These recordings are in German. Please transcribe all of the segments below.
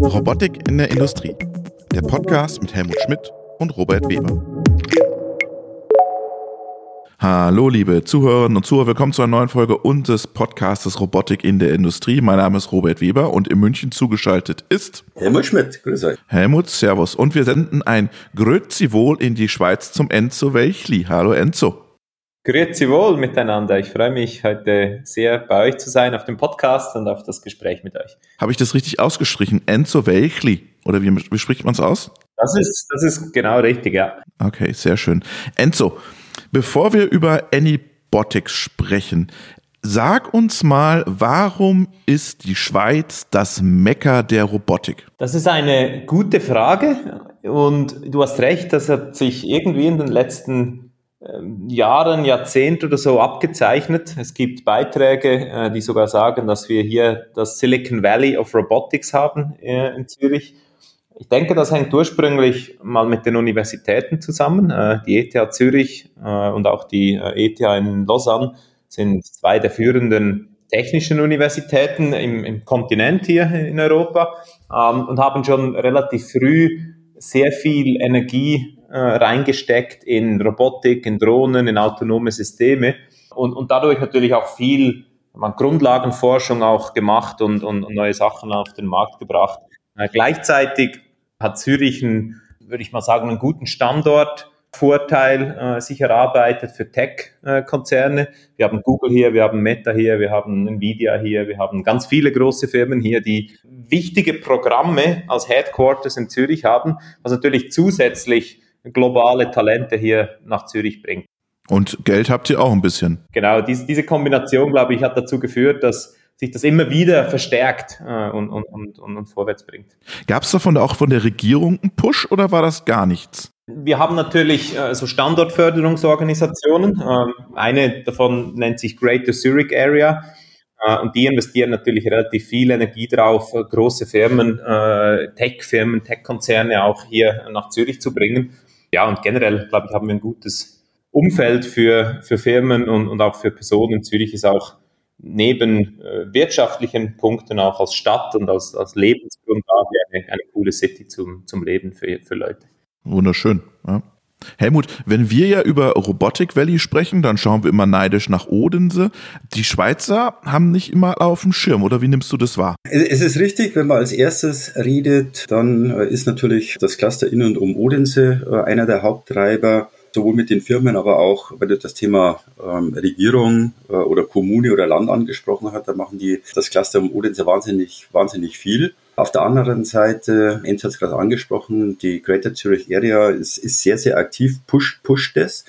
Robotik in der Industrie. Der Podcast mit Helmut Schmidt und Robert Weber. Hallo, liebe Zuhörerinnen und Zuhörer, willkommen zu einer neuen Folge unseres Podcastes Robotik in der Industrie. Mein Name ist Robert Weber und in München zugeschaltet ist Helmut Schmidt. Grüß euch. Helmut, Servus. Und wir senden ein Grüezi wohl in die Schweiz zum Enzo Welchli. Hallo, Enzo. Grüezi wohl miteinander. Ich freue mich heute sehr bei euch zu sein auf dem Podcast und auf das Gespräch mit euch. Habe ich das richtig ausgestrichen? Enzo Welchli. Oder wie, wie spricht man es aus? Das ist, das ist genau richtig, ja. Okay, sehr schön. Enzo, bevor wir über Anybotics sprechen, Sag uns mal, warum ist die Schweiz das Mecker der Robotik? Das ist eine gute Frage und du hast recht, das hat sich irgendwie in den letzten Jahren, Jahrzehnt oder so abgezeichnet. Es gibt Beiträge, äh, die sogar sagen, dass wir hier das Silicon Valley of Robotics haben äh, in Zürich. Ich denke, das hängt ursprünglich mal mit den Universitäten zusammen. Äh, die ETH Zürich und auch die ETH in Lausanne sind zwei der führenden technischen Universitäten im, im Kontinent hier in Europa ähm, und haben schon relativ früh sehr viel Energie äh, reingesteckt in Robotik, in Drohnen, in autonome Systeme und, und dadurch natürlich auch viel man, Grundlagenforschung auch gemacht und, und, und neue Sachen auf den Markt gebracht. Äh, gleichzeitig hat Zürich einen, würde ich mal sagen, einen guten Standort Vorteil äh, sich erarbeitet für Tech-Konzerne. wir haben Google hier, wir haben Meta hier, wir haben Nvidia hier, wir haben ganz viele große Firmen hier, die wichtige Programme als Headquarters in Zürich haben, was natürlich zusätzlich globale Talente hier nach Zürich bringt. Und Geld habt ihr auch ein bisschen. Genau, diese, diese Kombination, glaube ich, hat dazu geführt, dass sich das immer wieder verstärkt äh, und, und, und, und, vorwärts bringt. Gab es davon auch von der Regierung einen Push oder war das gar nichts? Wir haben natürlich äh, so Standortförderungsorganisationen. Ähm, eine davon nennt sich Greater Zurich Area. Äh, und die investieren natürlich relativ viel Energie drauf, äh, große Firmen, äh, Tech-Firmen, Tech-Konzerne auch hier nach Zürich zu bringen. Ja, und generell, glaube ich, haben wir ein gutes Umfeld für, für Firmen und, und auch für Personen. Zürich ist auch neben äh, wirtschaftlichen Punkten auch als Stadt und als, als Lebensgrundlage eine, eine coole City zum, zum Leben für, für Leute. Wunderschön. Ja. Helmut, wenn wir ja über Robotic Valley sprechen, dann schauen wir immer neidisch nach Odense. Die Schweizer haben nicht immer auf dem Schirm, oder wie nimmst du das wahr? Es ist richtig, wenn man als erstes redet, dann äh, ist natürlich das Cluster in und um Odense äh, einer der Haupttreiber sowohl mit den Firmen, aber auch, wenn du das Thema ähm, Regierung äh, oder Kommune oder Land angesprochen hast, da machen die das Cluster um Odense wahnsinnig, wahnsinnig viel. Auf der anderen Seite, Enz hat es gerade angesprochen, die Greater Zurich Area ist, ist sehr, sehr aktiv, pusht, pusht es.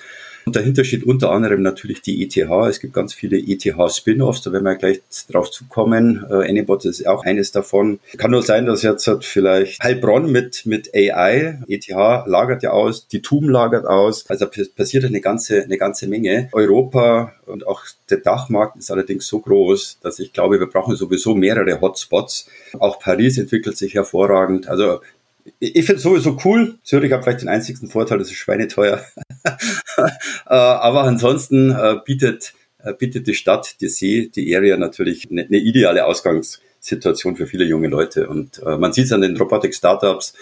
Und dahinter steht unter anderem natürlich die ETH. Es gibt ganz viele ETH-Spin-offs, da werden wir gleich drauf zukommen. Äh, Anybot ist auch eines davon. Kann nur sein, dass jetzt halt vielleicht Heilbronn mit, mit AI, ETH lagert ja aus, die TUM lagert aus. Also passiert eine ganze, eine ganze Menge. Europa und auch der Dachmarkt ist allerdings so groß, dass ich glaube, wir brauchen sowieso mehrere Hotspots. Auch Paris entwickelt sich hervorragend. Also ich finde es sowieso cool. Zürich hat vielleicht den einzigsten Vorteil, das ist schweineteuer. Äh, aber ansonsten äh, bietet, äh, bietet die Stadt, die See, die Area natürlich eine, eine ideale Ausgangssituation für viele junge Leute. Und man sieht es an den Robotik-Startups,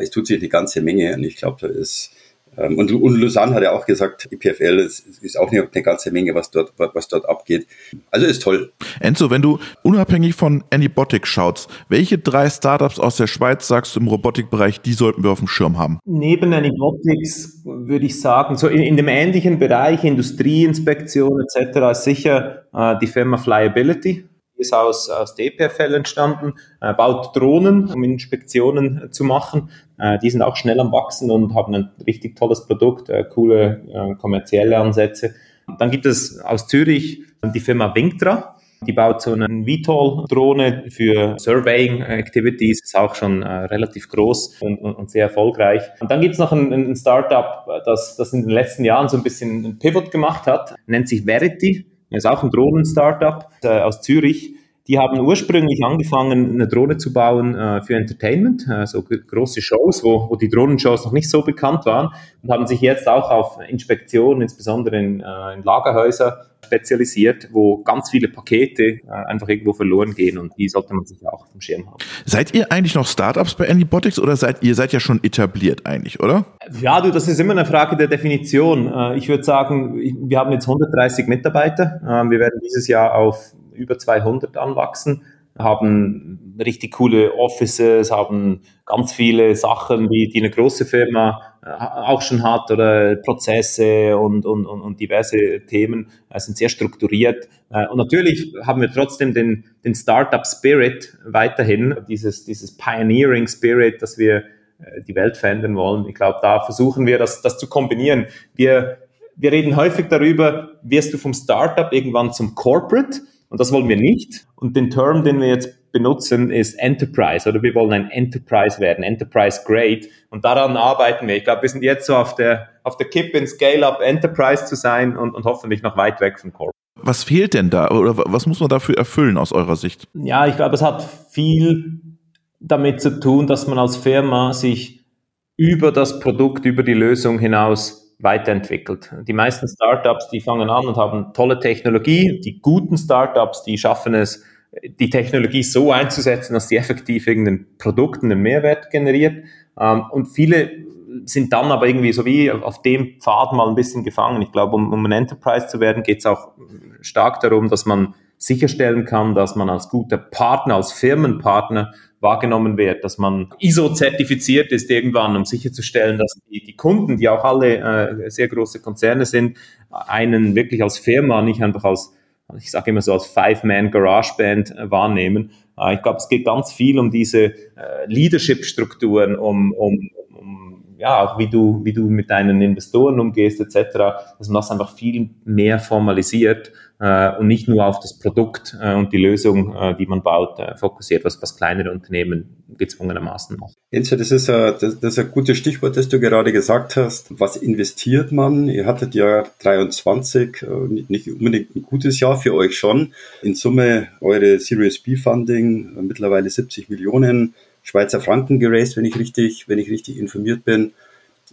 es tut sich eine ganze Menge. Und ich glaube, da ist und, und Lausanne hat ja auch gesagt, EPFL ist, ist auch eine, eine ganze Menge, was dort, was dort abgeht. Also ist toll. Enzo, wenn du unabhängig von Anybotic schaust, welche drei Startups aus der Schweiz sagst du im Robotikbereich, die sollten wir auf dem Schirm haben? Neben Anybotics würde ich sagen, so in, in dem ähnlichen Bereich Industrieinspektion etc. ist sicher äh, die Firma Flyability ist aus, aus DPFL entstanden, äh, baut Drohnen, um Inspektionen zu machen. Äh, die sind auch schnell am Wachsen und haben ein richtig tolles Produkt, äh, coole äh, kommerzielle Ansätze. Dann gibt es aus Zürich die Firma Winktra. Die baut so eine VTOL-Drohne für Surveying Activities, ist auch schon äh, relativ groß und, und, und, sehr erfolgreich. Und dann gibt es noch ein, ein Startup, das, das in den letzten Jahren so ein bisschen ein Pivot gemacht hat, nennt sich Verity ist auch ein Drohnen-Startup äh, aus Zürich. Die haben ursprünglich angefangen, eine Drohne zu bauen äh, für Entertainment, also große Shows, wo, wo die Drohnenshows noch nicht so bekannt waren und haben sich jetzt auch auf Inspektionen, insbesondere in, äh, in Lagerhäuser, spezialisiert, wo ganz viele Pakete äh, einfach irgendwo verloren gehen und die sollte man sich auch auf dem Schirm haben. Seid ihr eigentlich noch Startups bei Anybotics oder seid ihr seid ja schon etabliert eigentlich, oder? Ja, du, das ist immer eine Frage der Definition. Äh, ich würde sagen, wir haben jetzt 130 Mitarbeiter. Äh, wir werden dieses Jahr auf über 200 anwachsen haben richtig coole Offices, haben ganz viele Sachen, die, die eine große Firma äh, auch schon hat oder Prozesse und, und, und, diverse Themen äh, sind sehr strukturiert. Äh, und natürlich haben wir trotzdem den, den Startup Spirit weiterhin, dieses, dieses Pioneering Spirit, dass wir die Welt verändern wollen. Ich glaube, da versuchen wir das, das zu kombinieren. Wir, wir reden häufig darüber, wirst du vom Startup irgendwann zum Corporate? Und das wollen wir nicht. Und den Term, den wir jetzt benutzen, ist Enterprise oder wir wollen ein Enterprise werden, Enterprise Grade. Und daran arbeiten wir. Ich glaube, wir sind jetzt so auf der, auf der Kippe in Scale-Up Enterprise zu sein und, und hoffentlich noch weit weg von Corporate. Was fehlt denn da oder was muss man dafür erfüllen aus eurer Sicht? Ja, ich glaube, es hat viel damit zu tun, dass man als Firma sich über das Produkt, über die Lösung hinaus weiterentwickelt. Die meisten Startups, die fangen an und haben tolle Technologie. Die guten Startups, die schaffen es, die Technologie so einzusetzen, dass sie effektiv irgendein Produkt, einen Mehrwert generiert. Ähm, und viele sind dann aber irgendwie so wie auf dem Pfad mal ein bisschen gefangen. Ich glaube, um, um ein Enterprise zu werden, geht es auch stark darum, dass man sicherstellen kann, dass man als guter Partner, als Firmenpartner wahrgenommen wird, dass man ISO-zertifiziert ist irgendwann, um sicherzustellen, dass die, die Kunden, die auch alle äh, sehr große Konzerne sind, einen wirklich als Firma, nicht einfach als, ich sage immer so, als Five-Man-Garage-Band äh, wahrnehmen. Äh, ich glaube, es geht ganz viel um diese äh, Leadership-Strukturen, um, um, um ja, auch wie du, wie du mit deinen Investoren umgehst, etc., dass man das einfach viel mehr formalisiert äh, und nicht nur auf das Produkt äh, und die Lösung, äh, die man baut, äh, fokussiert, was, was kleinere Unternehmen gezwungenermaßen machen. Enzo, das ist, ein, das, das ist ein gutes Stichwort, das du gerade gesagt hast. Was investiert man? Ihr hattet ja 23, äh, nicht unbedingt ein gutes Jahr für euch schon. In Summe eure Series B Funding, äh, mittlerweile 70 Millionen Schweizer Franken geraced, wenn ich richtig, wenn ich richtig informiert bin.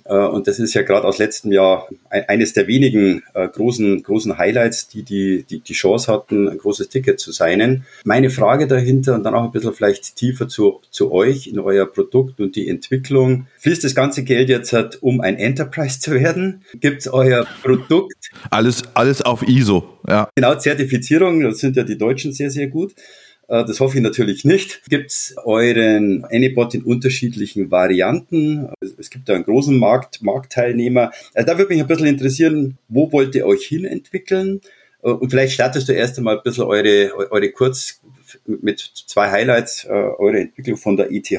Äh, und das ist ja gerade aus letztem Jahr eines der wenigen äh, großen, großen Highlights, die die, die die Chance hatten, ein großes Ticket zu sein. Meine Frage dahinter und dann auch ein bisschen vielleicht tiefer zu, zu euch in euer Produkt und die Entwicklung. Fließt das ganze Geld jetzt halt, um ein Enterprise zu werden? Gibt es euer Produkt? Alles, alles auf ISO, ja. Genau, Zertifizierung, das sind ja die Deutschen sehr, sehr gut. Äh, das hoffe ich natürlich nicht. Gibt es euren Anybot in unterschiedlichen Varianten? Es gibt da einen großen Markt, Marktteilnehmer. Also da würde mich ein bisschen interessieren, wo wollt ihr euch hin entwickeln? Äh, und vielleicht startest du erst einmal ein bisschen eure, eure kurz mit zwei Highlights, äh, eure Entwicklung von der ETH.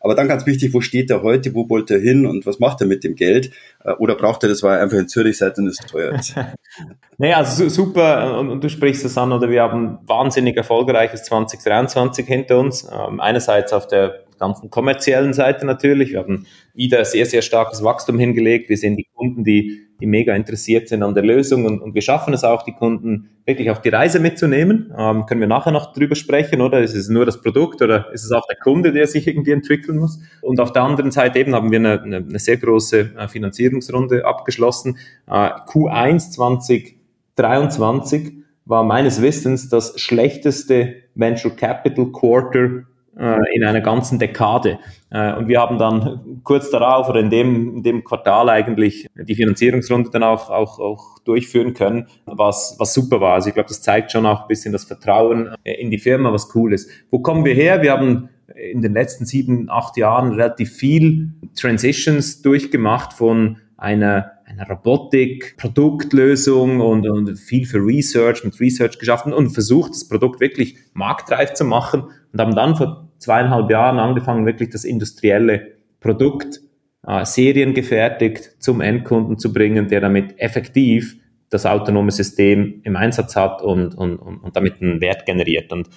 Aber dann ganz wichtig, wo steht er heute, wo wollt er hin und was macht er mit dem Geld? Äh, oder braucht er das, weil er einfach in Zürich seid und es teuer ist? nee, also super, und, und, du sprichst es an, oder wir haben wahnsinnig erfolgreiches 2023 hinter uns. Ähm, einerseits auf der ganzen kommerziellen Seite natürlich. Wir haben wieder sehr, sehr starkes Wachstum hingelegt. Wir sehen die Kunden, die, die mega interessiert sind an der Lösung und, und wir schaffen es auch, die Kunden wirklich auf die Reise mitzunehmen. Ähm, können wir nachher noch drüber sprechen, oder? Ist es nur das Produkt oder ist es auch der Kunde, der sich irgendwie entwickeln muss? Und auf der anderen Seite eben haben wir eine, eine, eine sehr große äh, Finanzierungsrunde abgeschlossen. Äh, Q1 2023 war meines Wissens das schlechteste Venture Capital Quarter in einer ganzen Dekade. Äh, und wir haben dann kurz darauf oder in dem, in dem Quartal eigentlich die Finanzierungsrunde dann auch, auch, auch durchführen können, was, was super war. Also ich glaube, das zeigt schon auch ein bisschen das Vertrauen in die Firma, was cool ist. Wo kommen wir her? Wir haben in den letzten sieben, acht Jahren relativ viel Transitions durchgemacht von einer, einer Robotik, Produktlösung und, und viel für Research, mit Research geschaffen und versucht, das Produkt wirklich marktreif zu machen und haben dann vor zweieinhalb Jahren angefangen, wirklich das industrielle Produkt äh, seriengefertigt zum Endkunden zu bringen, der damit effektiv das autonome System im Einsatz hat und, und, und damit einen Wert generiert. Und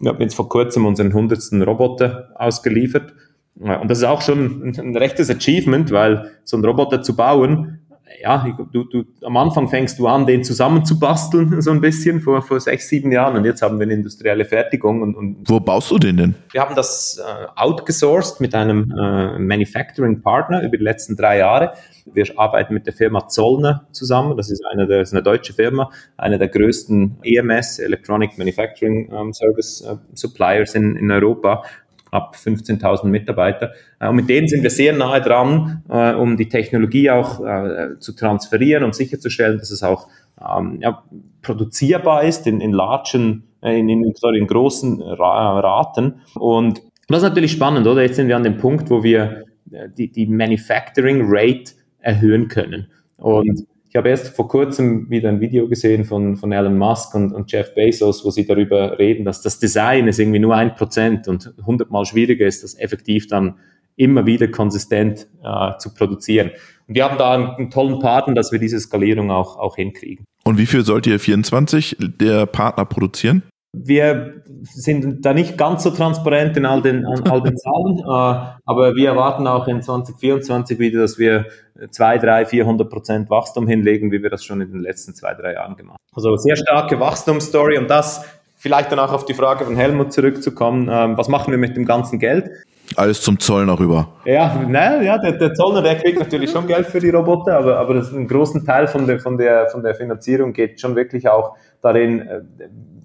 wir haben jetzt vor kurzem unseren hundertsten Roboter ausgeliefert. Äh, und das ist auch schon ein, ein rechtes Achievement, weil so ein Roboter zu bauen, ja, du, du, am Anfang fängst du an, den zusammenzubasteln, so ein bisschen, vor, vor sechs, sieben Jahren. Und jetzt haben wir eine industrielle Fertigung. Und, und Wo baust du den denn? Wir haben das äh, outgesourced mit einem äh, Manufacturing Partner über die letzten drei Jahre. Wir arbeiten mit der Firma Zollner zusammen. Das ist eine, der, ist eine deutsche Firma, eine der größten EMS, Electronic Manufacturing ähm, Service uh, Suppliers in, in Europa knapp 15.000 Mitarbeiter. Äh, und mit denen sind wir sehr nahe dran, äh, um die Technologie auch äh, zu transferieren, um sicherzustellen, dass es auch ähm, ja, produzierbar ist in, in largen, in, in, sorry, in großen Raten. Und das ist natürlich spannend, oder? Jetzt sind wir an dem Punkt, wo wir die, die Manufacturing Rate erhöhen können. Und ich habe erst vor kurzem wieder ein Video gesehen von, von Elon Musk und, und Jeff Bezos, wo sie darüber reden, dass das Design ist irgendwie nur ein Prozent und hundertmal schwieriger ist, das effektiv dann immer wieder konsistent äh, zu produzieren. Und wir haben da einen, einen, tollen Partner, dass wir diese Skalierung auch, auch hinkriegen. Und wie viel sollt ihr 24 der Partner produzieren? Wir sind da nicht ganz so transparent in all den, all den Zahlen, äh, aber wir erwarten auch in 2024 wieder, dass wir 2, 3, 400 Prozent Wachstum hinlegen, wie wir das schon in den letzten zwei, drei Jahren gemacht haben. Also sehr starke Wachstumsstory und das vielleicht dann auch auf die Frage von Helmut zurückzukommen, ähm, was machen wir mit dem ganzen Geld? Alles zum Zollner rüber. Ja, naja, ja, der, der Zollner, der kriegt natürlich schon Geld für die Roboter, aber, aber das, einen großen Teil von der, von, der, von der Finanzierung geht schon wirklich auch darin, äh,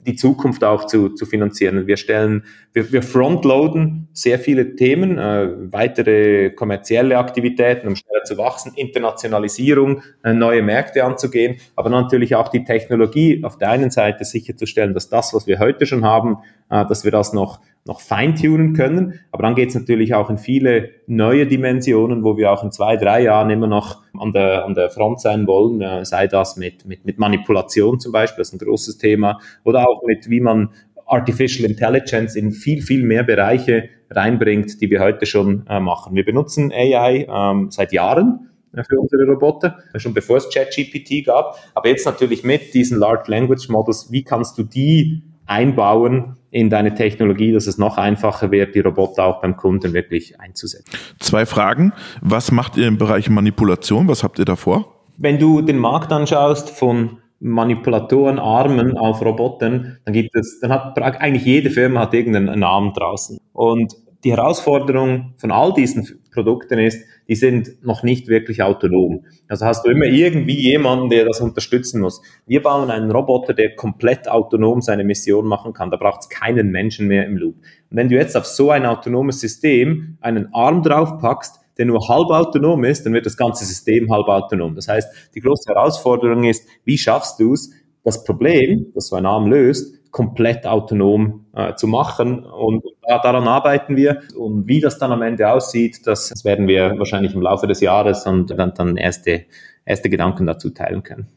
die Zukunft auch zu, zu finanzieren. Wir stellen, wir, wir frontloaden sehr viele Themen, äh, weitere kommerzielle Aktivitäten, um schneller zu wachsen, Internationalisierung, äh, neue Märkte anzugehen, aber natürlich auch die Technologie auf der einen Seite sicherzustellen, dass das, was wir heute schon haben, äh, dass wir das noch noch feintunen können. Aber dann geht es natürlich auch in viele neue Dimensionen, wo wir auch in zwei, drei Jahren immer noch an der, an der Front sein wollen, äh, sei das mit, mit, mit Manipulation zum Beispiel, das ist ein großes Thema, oder auch mit, wie man Artificial Intelligence in viel, viel mehr Bereiche reinbringt, die wir heute schon äh, machen. Wir benutzen AI ähm, seit Jahren äh, für unsere Roboter, schon bevor es ChatGPT gab. Aber jetzt natürlich mit diesen Large Language Models, wie kannst du die einbauen in deine Technologie, dass es noch einfacher wird, die Roboter auch beim Kunden wirklich einzusetzen. Zwei Fragen. Was macht ihr im Bereich Manipulation? Was habt ihr davor? Wenn du den Markt anschaust von Manipulatoren, Armen auf Robotern, dann gibt es, dann hat eigentlich jede Firma hat irgendeinen Arm draußen. Und die Herausforderung von all diesen Produkten ist, die sind noch nicht wirklich autonom. Also hast du immer irgendwie jemanden, der das unterstützen muss. Wir bauen einen Roboter, der komplett autonom seine Mission machen kann. Da braucht es keinen Menschen mehr im Loop. Und wenn du jetzt auf so ein autonomes System einen Arm draufpackst, der nur halb autonom ist, dann wird das ganze System halb autonom. Das heißt, die große Herausforderung ist, wie schaffst du es, das Problem, das so ein Arm löst, komplett autonom äh, zu machen. Und ja, daran arbeiten wir. Und wie das dann am Ende aussieht, das, das werden wir wahrscheinlich im Laufe des Jahres und dann, dann erste, erste Gedanken dazu teilen können.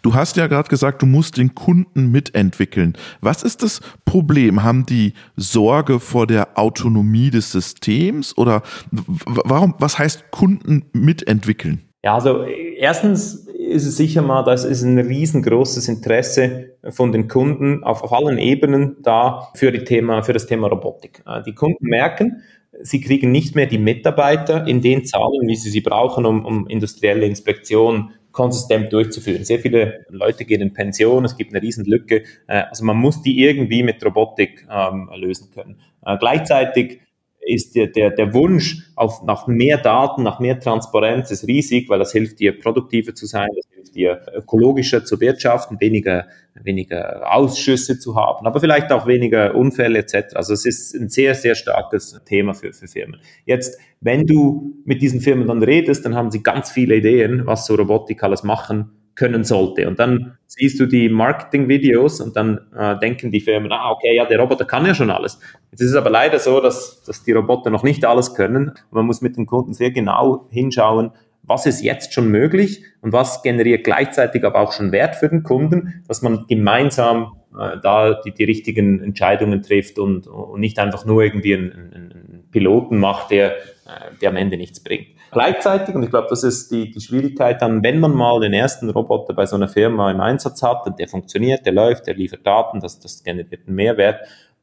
Du hast ja gerade gesagt, du musst den Kunden mitentwickeln. Was ist das Problem? Haben die Sorge vor der Autonomie des Systems oder warum, was heißt Kunden mitentwickeln? Ja, also erstens ist es sicher mal, das ist ein riesengroßes Interesse von den Kunden auf, auf allen Ebenen da für, die Thema, für das Thema Robotik. Äh, die Kunden merken, sie kriegen nicht mehr die Mitarbeiter in den Zahlen, wie sie sie brauchen, um, um industrielle Inspektion konsistent durchzuführen. Sehr viele Leute gehen in Pension, es gibt eine Riesenlücke. Äh, also man muss die irgendwie mit Robotik ähm, lösen können. Äh, gleichzeitig ist der, der, der Wunsch auf, nach mehr Daten, nach mehr Transparenz ist riesig, weil das hilft dir, produktiver zu sein, das hilft dir, ökologischer zu wirtschaften, weniger, weniger Ausschüsse zu haben, aber vielleicht auch weniger Unfälle etc. Also es ist ein sehr, sehr starkes Thema für, für Firmen. Jetzt, wenn du mit diesen Firmen dann redest, dann haben sie ganz viele Ideen, was so Robotik alles machen können sollte. Und dann siehst du die Marketing-Videos und dann äh, denken die Firmen, ah, okay, ja, der Roboter kann ja schon alles. Jetzt ist es aber leider so, dass, dass die Roboter noch nicht alles können. Man muss mit den Kunden sehr genau hinschauen, was ist jetzt schon möglich und was generiert gleichzeitig aber auch schon Wert für den Kunden, dass man gemeinsam äh, da die, die richtigen Entscheidungen trifft und, und nicht einfach nur irgendwie einen, einen Piloten macht, der, äh, der am Ende nichts bringt. Gleichzeitig, und ich glaube, das ist die, die Schwierigkeit dann, wenn man mal den ersten Roboter bei so einer Firma im Einsatz hat und der funktioniert, der läuft, der liefert Daten, das, das generiert einen Mehrwert,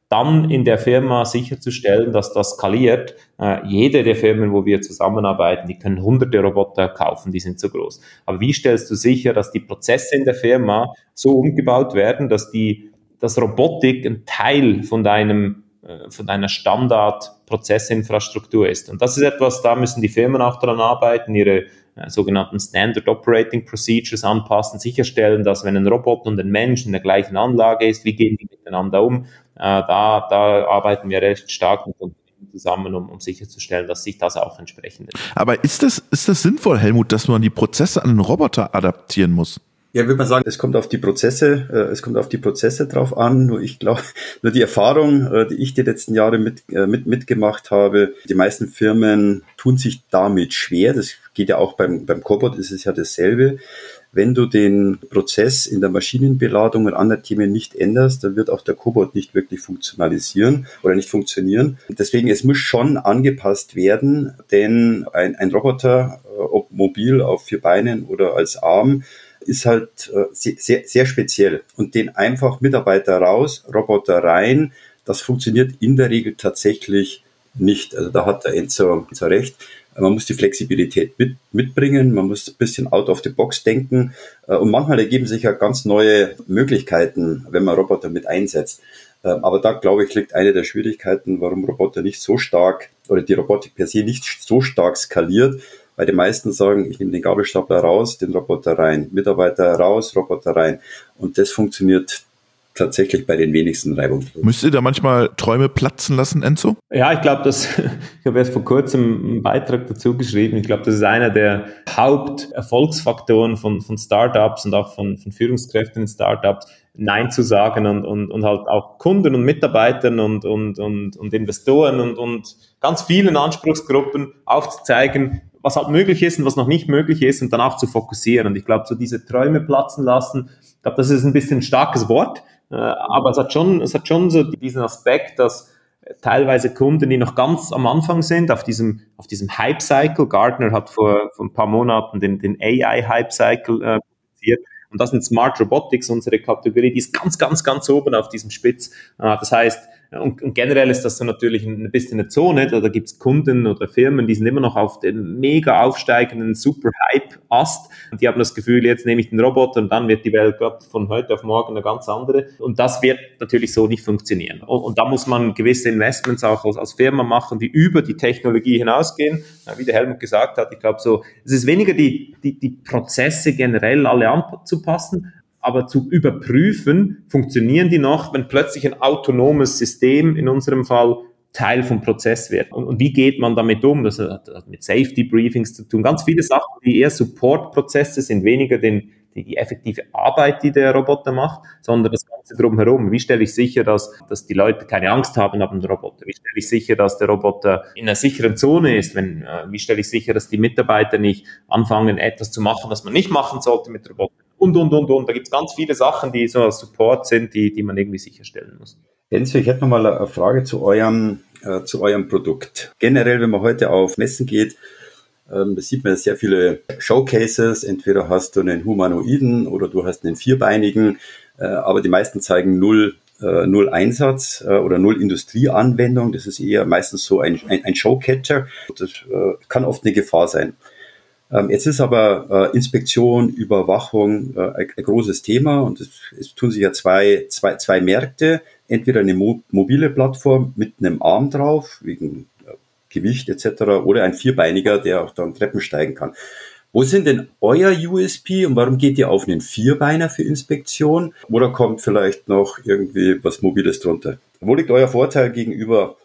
dann in der Firma sicherzustellen, dass das skaliert. Äh, jede der Firmen, wo wir zusammenarbeiten, die können hunderte Roboter kaufen, die sind so groß. Aber wie stellst du sicher, dass die Prozesse in der Firma so umgebaut werden, dass die, dass Robotik ein Teil von deinem von deiner Standard-Prozessinfrastruktur ist. Und das ist etwas, da müssen die Firmen auch daran arbeiten, ihre äh, sogenannten Standard Operating Procedures anpassen, sicherstellen, dass wenn ein Roboter und ein Mensch in der gleichen Anlage ist, wie gehen die miteinander um, äh, da, da arbeiten wir recht stark mit Unternehmen zusammen, um, um sicherzustellen, dass sich das auch entsprechend. Aber ist das, ist das sinnvoll, Helmut, dass man die Prozesse an den Roboter adaptieren muss? Ja, würde man sagen, es kommt auf die Prozesse, äh, es kommt auf die Prozesse drauf an. Nur ich glaube, nur die Erfahrung, äh, die ich die letzten Jahre mit, äh, mit, mitgemacht habe, die meisten Firmen tun sich damit schwer. Das geht ja auch beim, beim Cobot ist es ja dasselbe. Wenn du den Prozess in der Maschinenbeladung und anderen Themen nicht änderst, dann wird auch der Cobot nicht wirklich funktionalisieren oder nicht funktionieren. Deswegen, es muss schon angepasst werden, denn ein, ein Roboter, ob mobil auf vier Beinen oder als Arm, ist halt äh, sehr, sehr speziell. Und den einfach Mitarbeiter raus, Roboter rein, das funktioniert in der Regel tatsächlich nicht. Also da hat der Enzo, Enzo recht. Man muss die Flexibilität mit, mitbringen, man muss ein bisschen out of the box denken äh, und manchmal ergeben sich ja ganz neue Möglichkeiten, wenn man Roboter mit einsetzt. Ähm, aber da, glaube ich, liegt eine der Schwierigkeiten, warum Roboter nicht so stark oder die Robotik per se nicht so stark skaliert, weil die meisten sagen, ich nehme den Gabelstapler raus, den Roboter rein, Mitarbeiter raus, Roboter rein. Und das funktioniert tatsächlich bei den wenigsten reibungslos. Müsst ihr da manchmal Träume platzen lassen, Enzo? Ja, ich glaube, dass ich habe erst vor kurzem einen Beitrag dazu geschrieben. Ich glaube, das ist einer der Haupterfolgsfaktoren von, von Startups und auch von, von Führungskräften in Startups, Nein zu sagen und, und, und halt auch Kunden und Mitarbeitern und, und, und, und Investoren und, und ganz vielen Anspruchsgruppen aufzuzeigen, was halt möglich ist und was noch nicht möglich ist und dann auch zu fokussieren. Und ich glaube, so diese Träume platzen lassen, ich glaube, das ist ein bisschen ein starkes Wort, äh, aber es hat schon, es hat schon so diesen Aspekt, dass teilweise Kunden, die noch ganz am Anfang sind, auf diesem, auf diesem Hype-Cycle, Gartner hat vor, vor ein paar Monaten den, den AI-Hype-Cycle äh, und das sind Smart Robotics, unsere Kategorie, die ist ganz, ganz, ganz oben auf diesem Spitz. Äh, das heißt, und, und, generell ist das so natürlich ein bisschen eine Zone, da, da gibt es Kunden oder Firmen, die sind immer noch auf den mega aufsteigenden Super-Hype-Ast und die haben das Gefühl, jetzt nehme ich den Roboter und dann wird die Welt gerade von heute auf morgen eine ganz andere. Und das wird natürlich so nicht funktionieren. Und, und da muss man gewisse Investments auch als, als, Firma machen, die über die Technologie hinausgehen. Wie der Helmut gesagt hat, ich glaube so, es ist weniger die, die, die Prozesse generell alle anzupassen, aber zu überprüfen, funktionieren die noch, wenn plötzlich ein autonomes System in unserem Fall Teil vom Prozess wird. Und, und wie geht man damit um? Das hat, hat mit Safety Briefings zu tun. Ganz viele Sachen, die eher Support-Prozesse sind, weniger den, die, die effektive Arbeit, die der Roboter macht, sondern das Ganze drumherum. Wie stelle ich sicher, dass, dass die Leute keine Angst haben ab dem Roboter? Wie stelle ich sicher, dass der Roboter in einer sicheren Zone ist? Wenn, äh, wie stelle ich sicher, dass die Mitarbeiter nicht anfangen, etwas zu machen, was man nicht machen sollte mit Robotern? Und, und, und, und. Da gibt es ganz viele Sachen, die so Support sind, die, die man irgendwie sicherstellen muss. Enzo, ich hätte noch mal eine Frage zu eurem, äh, zu eurem Produkt. Generell, wenn man heute auf Messen geht, ähm, sieht man sehr viele Showcases. Entweder hast du einen Humanoiden oder du hast einen Vierbeinigen, äh, aber die meisten zeigen null, äh, null Einsatz äh, oder null Industrieanwendung. Das ist eher meistens so ein, ein, ein Showcatcher. Das äh, kann oft eine Gefahr sein. Ähm, jetzt ist aber äh, Inspektion, Überwachung äh, ein, ein, großes Thema und es, es, tun sich ja zwei, zwei, zwei Märkte. Entweder eine mo mobile Plattform mit einem Arm drauf, wegen äh, Gewicht etc. oder ein Vierbeiniger, der auch dann Treppen steigen kann. Wo sind denn euer USP und warum geht ihr auf einen Vierbeiner für Inspektion? Oder kommt vielleicht noch irgendwie was Mobiles drunter? Wo liegt euer Vorteil gegenüber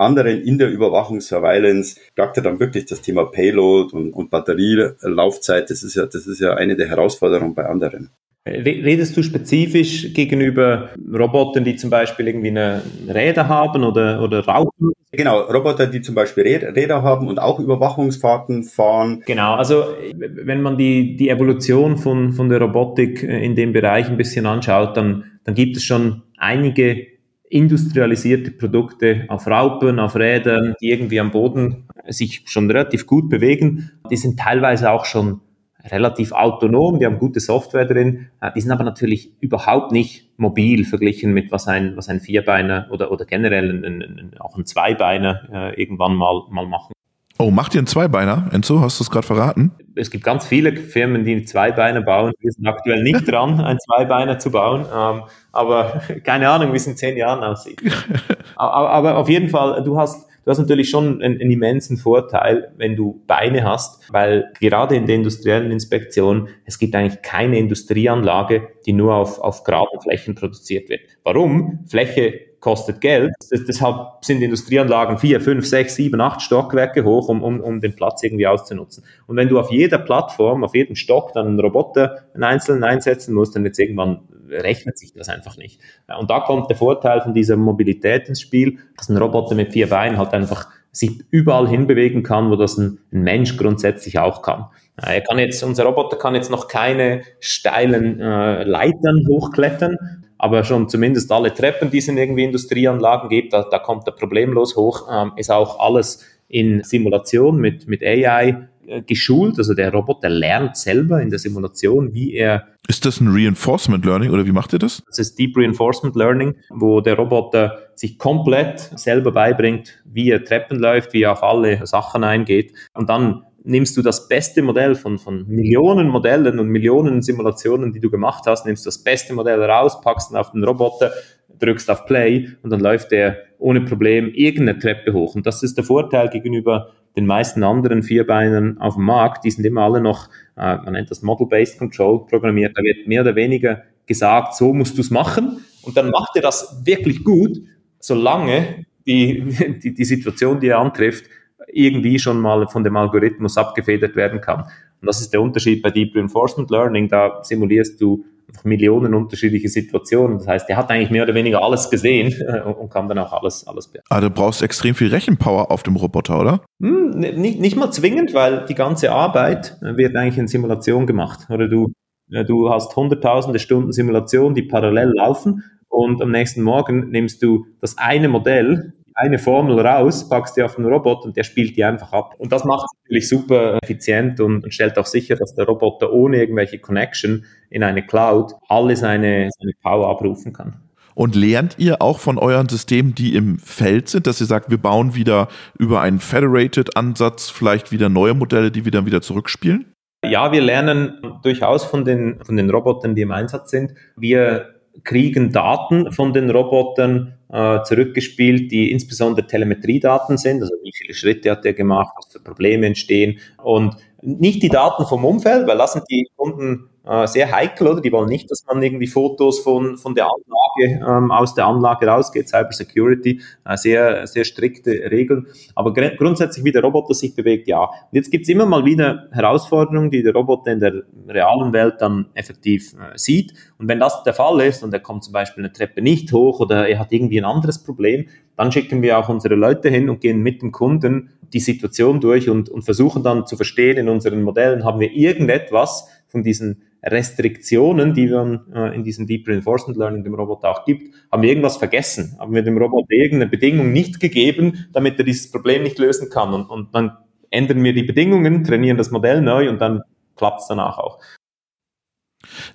anderen in der Überwachung, Surveillance, sagte dann wirklich das Thema Payload und, und Batterielaufzeit, das ist ja, das ist ja eine der Herausforderungen bei anderen. Redest du spezifisch gegenüber Robotern, die zum Beispiel irgendwie eine Räder haben oder, oder rauchen? Genau, Roboter, die zum Beispiel Räder haben und auch Überwachungsfahrten fahren. Genau, also wenn man die, die Evolution von, von der Robotik in dem Bereich ein bisschen anschaut, dann, dann gibt es schon einige industrialisierte Produkte auf Raupen, auf Rädern, die irgendwie am Boden sich schon relativ gut bewegen. Die sind teilweise auch schon relativ autonom, die haben gute Software drin, äh, die sind aber natürlich überhaupt nicht mobil verglichen mit was ein, was ein Vierbeiner oder, oder generell ein, ein, auch ein Zweibeiner äh, irgendwann mal, mal machen. Oh, macht ihr einen Zweibeiner? Enzo, hast du es gerade verraten? Es gibt ganz viele Firmen, die Zweibeiner bauen. Wir sind aktuell nicht dran, ein Zweibeiner zu bauen. Ähm, aber keine Ahnung, wie es in zehn Jahren aussieht. aber, aber auf jeden Fall, du hast Du hast natürlich schon einen, einen, immensen Vorteil, wenn du Beine hast, weil gerade in der industriellen Inspektion, es gibt eigentlich keine Industrieanlage, die nur auf, auf geraden Flächen produziert wird. Warum? Fläche kostet Geld. deshalb sind Industrieanlagen vier, fünf, sechs, sieben, acht Stockwerke hoch, um, um, um den Platz irgendwie auszunutzen. Und wenn du auf jeder Plattform, auf jedem Stock dann einen Roboter einen einzelnen einsetzen musst, dann wird irgendwann rechnet sich das einfach nicht. Und da kommt der Vorteil von dieser Mobilität ins Spiel, dass ein Roboter mit vier Beinen halt einfach sich überall hinbewegen kann, wo das ein, ein Mensch grundsätzlich auch kann. Er kann jetzt, unser Roboter kann jetzt noch keine steilen äh, Leitern hochklettern, aber schon zumindest alle Treppen, die es in irgendwie Industrieanlagen gibt, da, da kommt er problemlos hoch, ähm, ist auch alles in Simulation mit, mit AI äh, geschult, also der Roboter lernt selber in der Simulation, wie er. Ist das ein Reinforcement Learning oder wie macht ihr das? Das ist Deep Reinforcement Learning, wo der Roboter sich komplett selber beibringt, wie er Treppen läuft, wie er auf alle Sachen eingeht und dann nimmst du das beste Modell von, von Millionen Modellen und Millionen Simulationen, die du gemacht hast, nimmst das beste Modell raus, packst ihn auf den Roboter, drückst auf Play und dann läuft der ohne Problem irgendeine Treppe hoch. Und das ist der Vorteil gegenüber den meisten anderen Vierbeinern auf dem Markt. Die sind immer alle noch, äh, man nennt das Model-Based Control programmiert. Da wird mehr oder weniger gesagt, so musst du es machen. Und dann macht er das wirklich gut, solange die, die, die Situation, die er antrifft, irgendwie schon mal von dem Algorithmus abgefedert werden kann. Und das ist der Unterschied bei Deep Reinforcement Learning. Da simulierst du Millionen unterschiedliche Situationen. Das heißt, der hat eigentlich mehr oder weniger alles gesehen und kann dann auch alles, alles beantworten. Ah, du brauchst extrem viel Rechenpower auf dem Roboter, oder? Hm, nicht, nicht mal zwingend, weil die ganze Arbeit wird eigentlich in Simulation gemacht. Oder du, du hast hunderttausende Stunden Simulation, die parallel laufen und am nächsten Morgen nimmst du das eine Modell eine Formel raus, packst die auf den Roboter und der spielt die einfach ab. Und das macht es natürlich super effizient und, und, stellt auch sicher, dass der Roboter ohne irgendwelche Connection in eine Cloud alle seine, seine Power abrufen kann. Und lernt ihr auch von euren Systemen, die im Feld sind, dass ihr sagt, wir bauen wieder über einen Federated-Ansatz vielleicht wieder neue Modelle, die wir dann wieder zurückspielen? Ja, wir lernen durchaus von den, von den Robotern, die im Einsatz sind. Wir kriegen Daten von den Robotern äh, zurückgespielt, die insbesondere Telemetriedaten sind, also wie viele Schritte hat er gemacht, was für Probleme entstehen. Und nicht die Daten vom Umfeld, weil das sind die Kunden äh, sehr heikel, oder? Die wollen nicht, dass man irgendwie Fotos von, von der Anlage, ähm, aus der Anlage rausgeht, Cyber Security, äh, sehr, sehr strikte Regeln. Aber grundsätzlich, wie der Roboter sich bewegt, ja. Und jetzt gibt's immer mal wieder Herausforderungen, die der Roboter in der realen Welt dann effektiv äh, sieht. Und wenn das der Fall ist und er kommt zum Beispiel eine Treppe nicht hoch oder er hat irgendwie ein anderes Problem, dann schicken wir auch unsere Leute hin und gehen mit dem Kunden die Situation durch und, und versuchen dann zu verstehen, in unseren Modellen haben wir irgendetwas von diesen Restriktionen, die wir äh, in diesem Deep Reinforcement Learning dem Roboter auch gibt, haben wir irgendwas vergessen? Haben wir dem Roboter irgendeine Bedingung nicht gegeben, damit er dieses Problem nicht lösen kann? Und, und dann ändern wir die Bedingungen, trainieren das Modell neu und dann klappt es danach auch.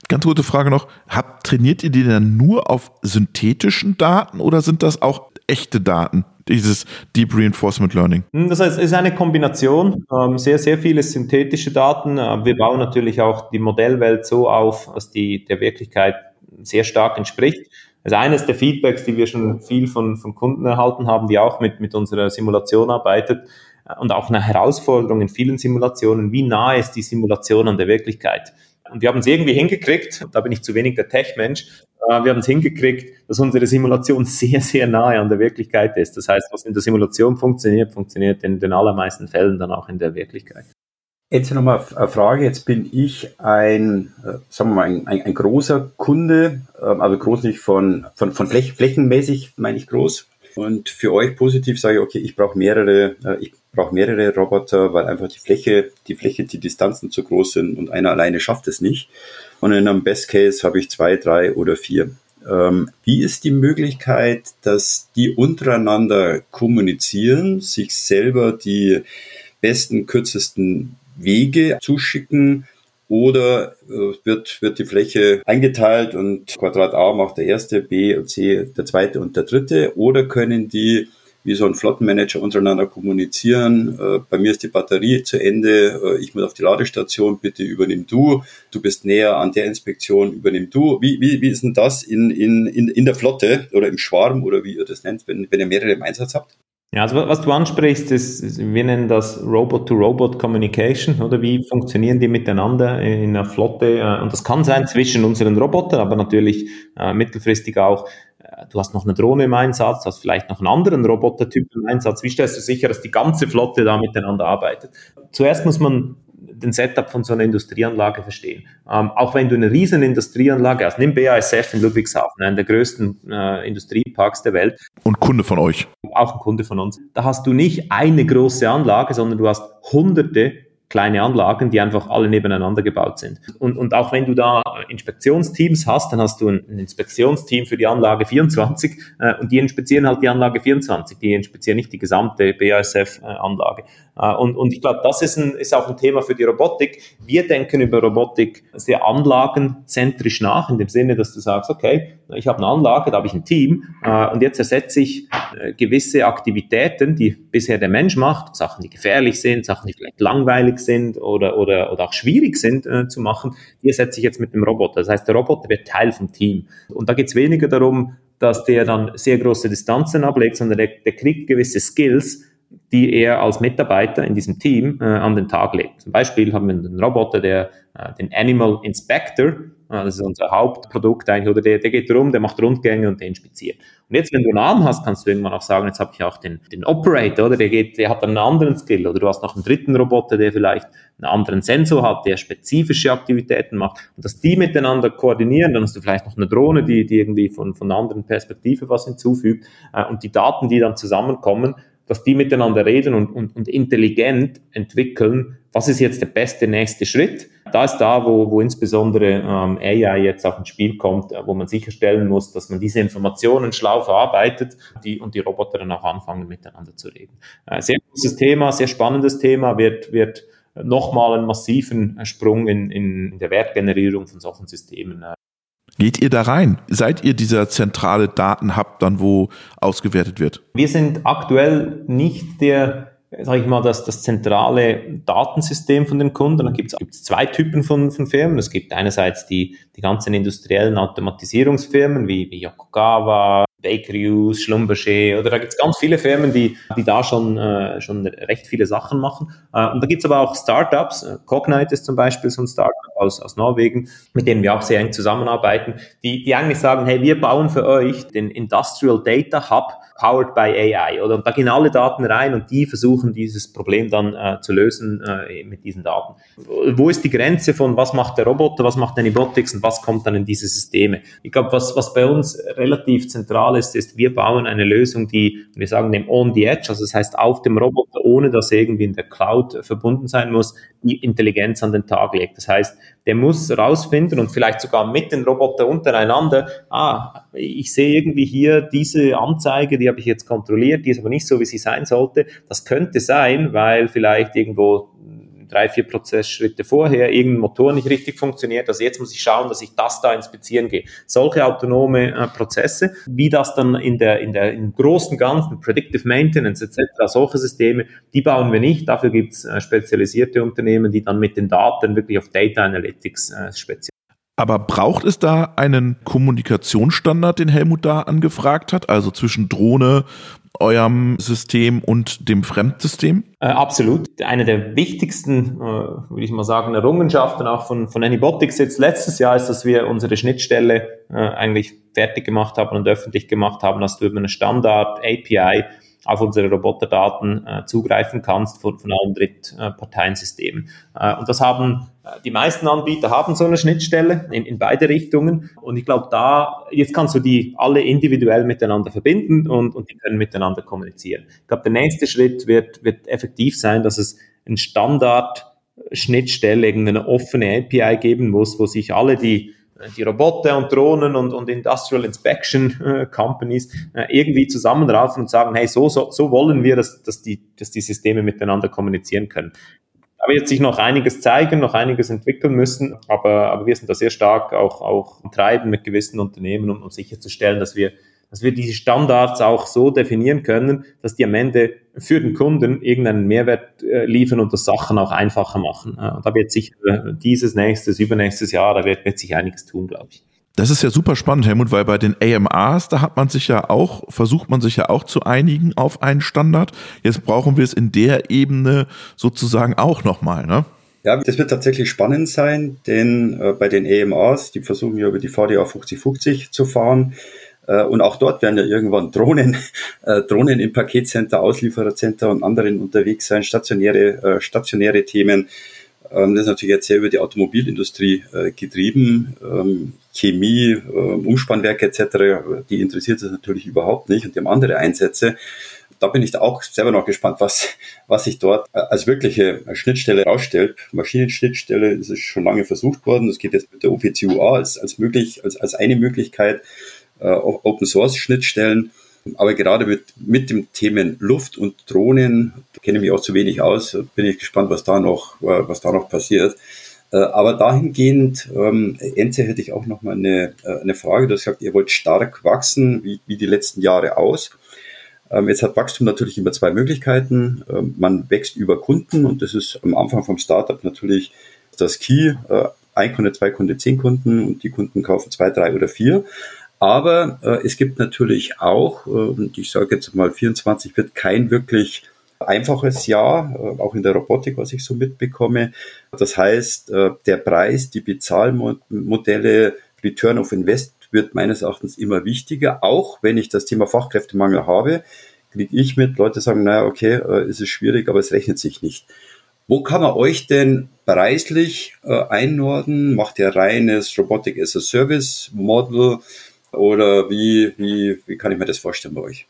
Ganz gute Frage noch. Habt, trainiert ihr die dann nur auf synthetischen Daten oder sind das auch echte Daten? Dieses Deep Reinforcement Learning? Hm, das heißt, es ist eine Kombination, ähm, sehr, sehr viele synthetische Daten. Äh, wir bauen natürlich auch die Modellwelt so auf, dass die der Wirklichkeit sehr stark entspricht. Also eines der Feedbacks, die wir schon viel von, von Kunden erhalten haben, die auch mit, mit unserer Simulation arbeitet äh, und auch eine Herausforderung in vielen Simulationen, wie nah ist die Simulation an der Wirklichkeit? Und wir haben es irgendwie hingekriegt, da bin ich zu wenig der Tech-Mensch, äh, wir haben es hingekriegt, dass unsere Simulation sehr, sehr nahe an der Wirklichkeit ist. Das heißt, was in der Simulation funktioniert, funktioniert in den allermeisten Fällen dann auch in der Wirklichkeit. Jetzt nochmal eine Frage. Jetzt bin ich ein, äh, sagen wir mal, ein, ein, ein großer Kunde, ähm, also groß nicht von, von, von Fläch, flächenmäßig, meine ich groß. Und für euch positiv sage ich, okay, ich brauche mehrere, äh, ich brauche mehrere Roboter, weil einfach die Fläche, die Fläche, die Distanzen zu groß sind und einer alleine schafft es nicht. Und in einem Best Case habe ich zwei, drei oder vier. Ähm, wie ist die Möglichkeit, dass die untereinander kommunizieren, sich selber die besten, kürzesten Wege zuschicken oder äh, wird, wird die Fläche eingeteilt und Quadrat A macht der erste, B und C der zweite und der dritte oder können die wie so ein Flottenmanager untereinander kommunizieren. Äh, bei mir ist die Batterie zu Ende, äh, ich muss auf die Ladestation, bitte übernimm du. Du bist näher an der Inspektion, übernimm du. Wie, wie, wie ist denn das in, in, in, in der Flotte oder im Schwarm oder wie ihr das nennt, wenn, wenn ihr mehrere im Einsatz habt? Ja, also was du ansprichst, ist, wir nennen das Robot-to-Robot-Communication, oder wie funktionieren die miteinander in einer Flotte? Äh, und das kann sein zwischen unseren Robotern, aber natürlich äh, mittelfristig auch, du hast noch eine Drohne im Einsatz, du hast vielleicht noch einen anderen Robotertyp im Einsatz. Wie stellst du sicher, dass die ganze Flotte da miteinander arbeitet? Zuerst muss man den Setup von so einer Industrieanlage verstehen. Ähm, auch wenn du eine riesen Industrieanlage hast, nimm BASF in Ludwigshafen, einen der größten äh, Industrieparks der Welt. Und Kunde von euch. Auch ein Kunde von uns. Da hast du nicht eine große Anlage, sondern du hast hunderte kleine Anlagen, die einfach alle nebeneinander gebaut sind. Und, und auch wenn du da Inspektionsteams hast, dann hast du ein, ein Inspektionsteam für die Anlage 24 äh, und die inspizieren halt die Anlage 24, die inspizieren nicht die gesamte BASF-Anlage. Äh, und, und ich glaube, das ist, ein, ist auch ein Thema für die Robotik. Wir denken über Robotik sehr anlagenzentrisch nach, in dem Sinne, dass du sagst, okay, ich habe eine Anlage, da habe ich ein Team äh, und jetzt ersetze ich äh, gewisse Aktivitäten, die bisher der Mensch macht, Sachen, die gefährlich sind, Sachen, die vielleicht langweilig sind oder, oder, oder auch schwierig sind äh, zu machen, die ersetze ich jetzt mit dem Roboter. Das heißt, der Roboter wird Teil vom Team. Und da geht es weniger darum, dass der dann sehr große Distanzen ablegt, sondern der, der kriegt gewisse Skills, die er als Mitarbeiter in diesem Team äh, an den Tag legt. Zum Beispiel haben wir einen Roboter, der äh, den Animal Inspector, äh, das ist unser Hauptprodukt eigentlich, oder der, der geht rum, der macht Rundgänge und der inspiziert. Und jetzt, wenn du einen Arm hast, kannst du irgendwann auch sagen, jetzt habe ich auch den, den Operator, oder der geht, der hat einen anderen Skill, oder du hast noch einen dritten Roboter, der vielleicht einen anderen Sensor hat, der spezifische Aktivitäten macht. Und dass die miteinander koordinieren, dann hast du vielleicht noch eine Drohne, die, die irgendwie von, von einer anderen Perspektive was hinzufügt. Äh, und die Daten, die dann zusammenkommen, dass die miteinander reden und, und, und intelligent entwickeln, was ist jetzt der beste nächste Schritt. Da ist da, wo, wo insbesondere ähm, AI jetzt auch ins Spiel kommt, äh, wo man sicherstellen muss, dass man diese Informationen schlau verarbeitet die, und die Roboter dann auch anfangen, miteinander zu reden. Äh, sehr großes Thema, sehr spannendes Thema, wird, wird nochmal einen massiven Sprung in, in der Wertgenerierung von solchen Systemen äh, Geht ihr da rein? Seid ihr dieser zentrale Datenhub dann, wo ausgewertet wird? Wir sind aktuell nicht der, sage ich mal, das, das zentrale Datensystem von den Kunden. Da gibt es zwei Typen von, von Firmen. Es gibt einerseits die, die ganzen industriellen Automatisierungsfirmen wie, wie Yokogawa, Bakery Schlumberger oder da gibt es ganz viele Firmen, die, die da schon, äh, schon recht viele Sachen machen. Äh, und da gibt es aber auch Startups, äh, Cognite ist zum Beispiel so ein Startup aus, aus Norwegen, mit denen wir auch sehr eng zusammenarbeiten, die, die eigentlich sagen, hey, wir bauen für euch den Industrial Data Hub powered by AI. Oder? Und da gehen alle Daten rein und die versuchen dieses Problem dann äh, zu lösen äh, mit diesen Daten. Wo ist die Grenze von was macht der Roboter, was macht Anybotics und was kommt dann in diese Systeme? Ich glaube, was, was bei uns relativ zentral ist, ist, wir bauen eine Lösung, die, wir sagen dem on the edge, also das heißt auf dem Roboter, ohne dass er irgendwie in der Cloud verbunden sein muss, die Intelligenz an den Tag legt. Das heißt, der muss rausfinden und vielleicht sogar mit den Robotern untereinander, ah, ich sehe irgendwie hier diese Anzeige, die habe ich jetzt kontrolliert, die ist aber nicht so, wie sie sein sollte. Das könnte sein, weil vielleicht irgendwo drei, vier Prozessschritte vorher irgendein Motor nicht richtig funktioniert. Also jetzt muss ich schauen, dass ich das da inspizieren gehe. Solche autonome äh, Prozesse, wie das dann in der, in der im großen Ganzen, Predictive Maintenance etc., solche Systeme, die bauen wir nicht. Dafür gibt es äh, spezialisierte Unternehmen, die dann mit den Daten wirklich auf Data Analytics äh, spezialisieren. Aber braucht es da einen Kommunikationsstandard, den Helmut da angefragt hat, also zwischen Drohne, eurem System und dem Fremdsystem? Äh, absolut. Eine der wichtigsten, äh, würde ich mal sagen, Errungenschaften auch von, von Anybotics jetzt letztes Jahr ist, dass wir unsere Schnittstelle äh, eigentlich fertig gemacht haben und öffentlich gemacht haben, dass du über eine Standard API auf unsere Roboterdaten äh, zugreifen kannst von, von allen Drittparteiensystemen. Äh, und das haben äh, die meisten Anbieter haben so eine Schnittstelle in, in beide Richtungen. Und ich glaube, da, jetzt kannst du die alle individuell miteinander verbinden und, und die können miteinander kommunizieren. Ich glaube, der nächste Schritt wird, wird effektiv sein, dass es ein Standard Schnittstelle, irgendeine offene API geben muss, wo sich alle die die Roboter und Drohnen und, und Industrial Inspection äh, Companies äh, irgendwie zusammenraufen und sagen, hey, so, so, so wollen wir, dass, dass, die, dass die Systeme miteinander kommunizieren können. Da wird sich noch einiges zeigen, noch einiges entwickeln müssen, aber, aber wir sind da sehr stark auch, auch treiben mit gewissen Unternehmen, um, um sicherzustellen, dass wir dass wir diese Standards auch so definieren können, dass die am Ende für den Kunden irgendeinen Mehrwert äh, liefern und das Sachen auch einfacher machen. Und da wird sich dieses, nächstes, übernächstes Jahr, da wird, wird sich einiges tun, glaube ich. Das ist ja super spannend, Helmut, weil bei den AMRs, da hat man sich ja auch, versucht man sich ja auch zu einigen auf einen Standard. Jetzt brauchen wir es in der Ebene sozusagen auch nochmal, ne? Ja, das wird tatsächlich spannend sein, denn äh, bei den AMRs, die versuchen ja über die VDA 5050 zu fahren. Äh, und auch dort werden ja irgendwann Drohnen, äh, Drohnen im Paketcenter, Auslieferercenter und anderen unterwegs sein, stationäre, äh, stationäre Themen. Ähm, das ist natürlich jetzt sehr über die Automobilindustrie äh, getrieben. Ähm, Chemie, äh, Umspannwerke etc., die interessiert es natürlich überhaupt nicht und die haben andere Einsätze. Da bin ich da auch selber noch gespannt, was, was sich dort äh, als wirkliche Schnittstelle rausstellt. Maschinenschnittstelle ist schon lange versucht worden. Das geht jetzt mit der OPCUA als, als möglich, als, als eine Möglichkeit, Open Source Schnittstellen. Aber gerade mit, mit dem Themen Luft und Drohnen, kenne ich mich auch zu wenig aus, bin ich gespannt, was da noch, äh, was da noch passiert. Äh, aber dahingehend, ähm, Enze, hätte ich auch noch mal eine, äh, eine Frage. Du hast gesagt, ihr wollt stark wachsen, wie, wie die letzten Jahre aus. Ähm, jetzt hat Wachstum natürlich immer zwei Möglichkeiten. Ähm, man wächst über Kunden und das ist am Anfang vom Startup natürlich das Key. Äh, ein Kunde, zwei Kunde, zehn Kunden und die Kunden kaufen zwei, drei oder vier. Aber äh, es gibt natürlich auch, äh, und ich sage jetzt mal, 24 wird kein wirklich einfaches Jahr, äh, auch in der Robotik, was ich so mitbekomme. Das heißt, äh, der Preis, die Bezahlmodelle, Return of Invest wird meines Erachtens immer wichtiger, auch wenn ich das Thema Fachkräftemangel habe, kriege ich mit, Leute sagen, naja, okay, äh, es ist schwierig, aber es rechnet sich nicht. Wo kann man euch denn preislich einordnen? Macht ihr reines Robotic as a Service Model? Oder wie, wie, wie kann ich mir das vorstellen bei euch?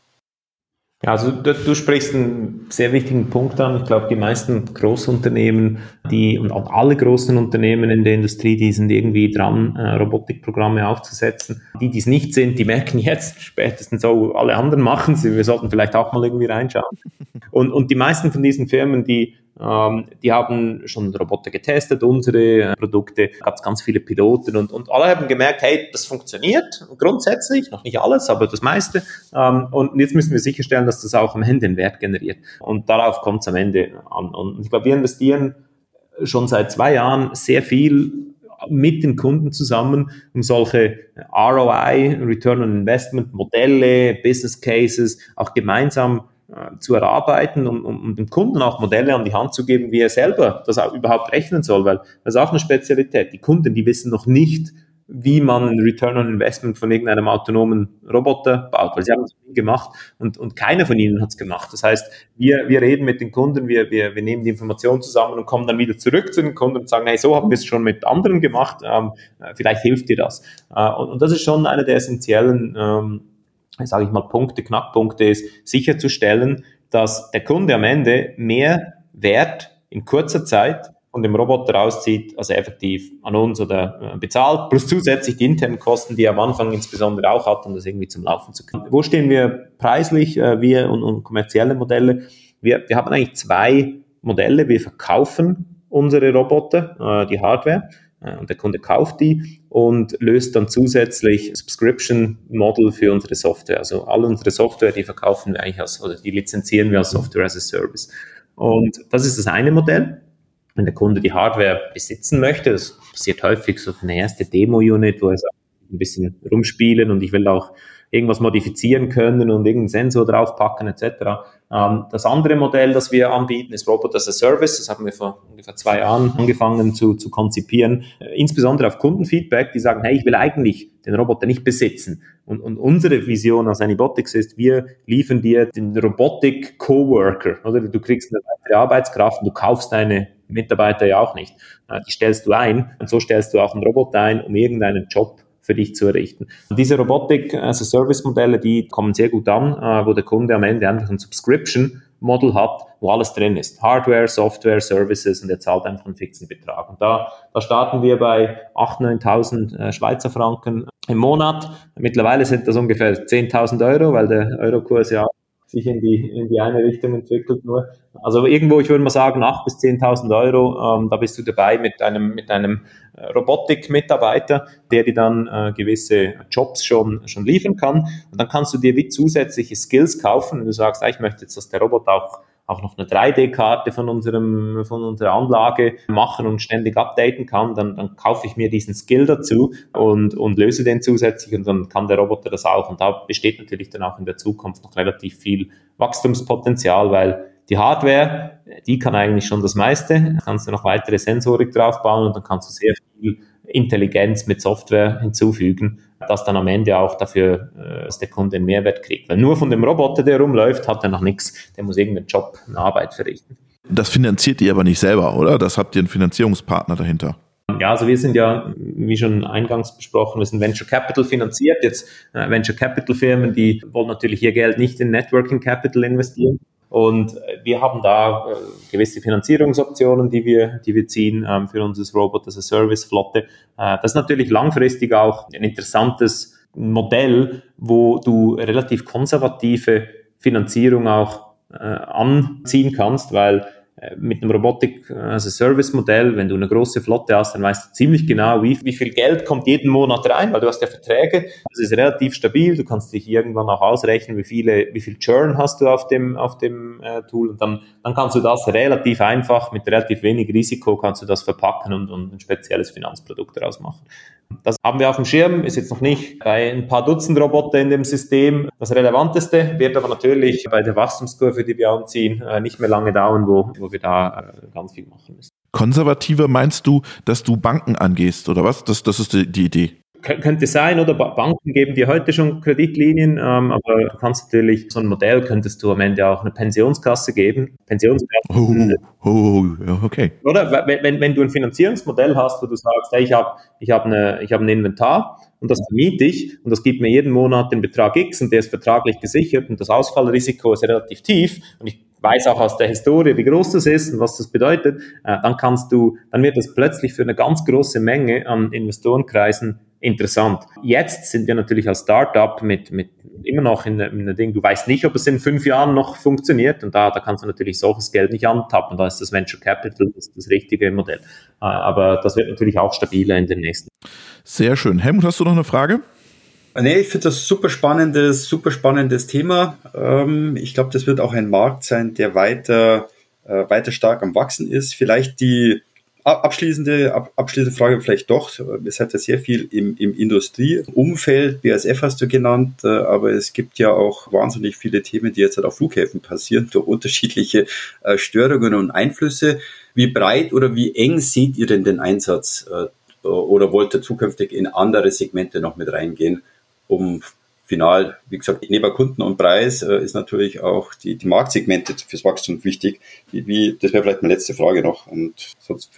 Also du, du, sprichst einen sehr wichtigen Punkt an. Ich glaube, die meisten Großunternehmen, die und auch alle großen Unternehmen in der Industrie, die sind irgendwie dran, äh, Robotikprogramme aufzusetzen. Die, die es nicht sind, die merken jetzt spätestens, oh, alle anderen machen sie, wir sollten vielleicht auch mal irgendwie reinschauen. Und, und die meisten von diesen Firmen, die ähm, die haben schon Roboter getestet, unsere äh, Produkte, gab es ganz viele Piloten und, und alle haben gemerkt, hey, das funktioniert grundsätzlich, noch nicht alles, aber das meiste. Ähm, und jetzt müssen wir sicherstellen, dass das auch am Ende einen Wert generiert. Und darauf kommt es am Ende an. Und ich glaube, wir investieren schon seit zwei Jahren sehr viel mit den Kunden zusammen, um solche ROI, Return on Investment Modelle, Business Cases auch gemeinsam äh, zu erarbeiten, um, um, um dem Kunden auch Modelle an die Hand zu geben, wie er selber das auch überhaupt rechnen soll, weil das ist auch eine Spezialität. Die Kunden, die wissen noch nicht, wie man ein Return on Investment von irgendeinem autonomen Roboter baut, weil sie haben es nie gemacht und, und keiner von ihnen hat es gemacht. Das heißt, wir, wir reden mit den Kunden, wir, wir, wir nehmen die Informationen zusammen und kommen dann wieder zurück zu den Kunden und sagen, hey, so haben wir es schon mit anderen gemacht, ähm, vielleicht hilft dir das. Äh, und, und das ist schon eine der essentiellen ähm, sage ich mal, Punkte, Knackpunkte ist, sicherzustellen, dass der Kunde am Ende mehr Wert in kurzer Zeit von dem Roboter rauszieht, also effektiv an uns oder äh, bezahlt, plus zusätzlich die internen Kosten, die er am Anfang insbesondere auch hat, um das irgendwie zum Laufen zu können. Wo stehen wir preislich, äh, wir und, und kommerzielle Modelle? Wir, wir haben eigentlich zwei Modelle. Wir verkaufen unsere Roboter, äh, die Hardware, und der Kunde kauft die und löst dann zusätzlich Subscription Model für unsere Software. Also all unsere Software, die verkaufen wir eigentlich als, oder die lizenzieren wir als Software as a Service. Und das ist das eine Modell. Wenn der Kunde die Hardware besitzen möchte, das passiert häufig so eine erste Demo-Unit, wo er sagt, ein bisschen rumspielen und ich will auch irgendwas modifizieren können und irgendeinen Sensor draufpacken etc. Ähm, das andere Modell, das wir anbieten, ist Robot as a Service. Das haben wir vor ungefähr zwei Jahren angefangen zu, zu konzipieren. Äh, insbesondere auf Kundenfeedback, die sagen, hey, ich will eigentlich den Roboter nicht besitzen. Und, und unsere Vision als Anybotics ist, wir liefern dir den Robotic Coworker. Oder du kriegst eine weitere Arbeitskraft und du kaufst deine Mitarbeiter ja auch nicht. Äh, die stellst du ein und so stellst du auch einen Roboter ein, um irgendeinen Job für dich zu errichten. Diese Robotik also Service-Modelle, die kommen sehr gut an, äh, wo der Kunde am Ende einfach ein Subscription Model hat, wo alles drin ist. Hardware, Software, Services und er zahlt einfach einen fixen Betrag. Und da, da starten wir bei 8.000, 9.000 äh, Schweizer Franken im Monat. Mittlerweile sind das ungefähr 10.000 Euro, weil der Eurokurs ja sich in die, in die eine Richtung entwickelt nur. Also irgendwo, ich würde mal sagen, 8.000 bis 10.000 Euro, ähm, da bist du dabei mit einem, mit einem äh, Robotik-Mitarbeiter, der dir dann äh, gewisse Jobs schon, schon liefern kann. Und dann kannst du dir wie zusätzliche Skills kaufen, wenn du sagst, ah, ich möchte jetzt, dass der Roboter auch auch noch eine 3D-Karte von unserem, von unserer Anlage machen und ständig updaten kann, dann, dann kaufe ich mir diesen Skill dazu und, und löse den zusätzlich und dann kann der Roboter das auch. Und da besteht natürlich dann auch in der Zukunft noch relativ viel Wachstumspotenzial, weil die Hardware, die kann eigentlich schon das meiste. Da kannst du noch weitere Sensorik draufbauen und dann kannst du sehr viel Intelligenz mit Software hinzufügen, dass dann am Ende auch dafür, äh, dass der Kunde einen Mehrwert kriegt. Weil nur von dem Roboter, der rumläuft, hat er noch nichts. Der muss irgendeinen Job, eine Arbeit verrichten. Das finanziert ihr aber nicht selber, oder? Das habt ihr einen Finanzierungspartner dahinter. Ja, also wir sind ja, wie schon eingangs besprochen, wir sind Venture Capital finanziert. Jetzt äh, Venture Capital Firmen, die wollen natürlich ihr Geld nicht in Networking Capital investieren, und wir haben da äh, gewisse Finanzierungsoptionen, die wir, die wir ziehen ähm, für unser Robot as a Service Flotte. Äh, das ist natürlich langfristig auch ein interessantes Modell, wo du relativ konservative Finanzierung auch äh, anziehen kannst, weil äh, mit einem Robotik also Service Modell, wenn du eine große Flotte hast, dann weißt du ziemlich genau, wie, wie viel Geld kommt jeden Monat rein, weil du hast ja Verträge, das ist relativ stabil, du kannst dich irgendwann auch ausrechnen, wie viele, wie viel Churn hast du auf dem, auf dem äh, Tool. Und dann, dann kannst du das relativ einfach, mit relativ wenig Risiko kannst du das verpacken und, und ein spezielles Finanzprodukt daraus machen. Das haben wir auf dem Schirm, ist jetzt noch nicht bei ein paar Dutzend Roboter in dem System das Relevanteste, wird aber natürlich bei der Wachstumskurve, die wir anziehen, äh, nicht mehr lange dauern, wo, wo wir da äh, ganz viel machen müssen. Konservativer meinst du, dass du Banken angehst oder was? Das, das ist die, die Idee könnte sein, oder Banken geben dir heute schon Kreditlinien, ähm, aber du kannst natürlich so ein Modell könntest du am Ende auch eine Pensionskasse geben. Pensionskasse. Oh, oh, oh, okay. Oder wenn, wenn, du ein Finanzierungsmodell hast, wo du sagst, hey, ich habe ich hab eine, ich hab ein Inventar und das vermiete ich und das gibt mir jeden Monat den Betrag X und der ist vertraglich gesichert und das Ausfallrisiko ist relativ tief und ich weiß auch aus der Historie, wie groß das ist und was das bedeutet, äh, dann kannst du, dann wird das plötzlich für eine ganz große Menge an Investorenkreisen interessant. Jetzt sind wir natürlich als Startup mit, mit immer noch in, in einem Ding, du weißt nicht, ob es in fünf Jahren noch funktioniert und da, da kannst du natürlich solches Geld nicht antappen, da ist das Venture Capital das, das richtige Modell. Äh, aber das wird natürlich auch stabiler in den nächsten. Sehr schön. Helmut, hast du noch eine Frage? Nee, ich finde das super spannendes, super spannendes Thema. Ähm, ich glaube, das wird auch ein Markt sein, der weiter, äh, weiter stark am Wachsen ist. Vielleicht die abschließende, abschließende Frage vielleicht doch. Es hat ja sehr viel im, im Industrieumfeld, BASF hast du genannt, äh, aber es gibt ja auch wahnsinnig viele Themen, die jetzt halt auf Flughäfen passieren, durch unterschiedliche äh, Störungen und Einflüsse. Wie breit oder wie eng seht ihr denn den Einsatz oder wollt ihr zukünftig in andere Segmente noch mit reingehen? um final, wie gesagt, neben Kunden und Preis äh, ist natürlich auch die, die Marktsegmente fürs Wachstum wichtig. Wie, wie, das wäre vielleicht meine letzte Frage noch. Und sonst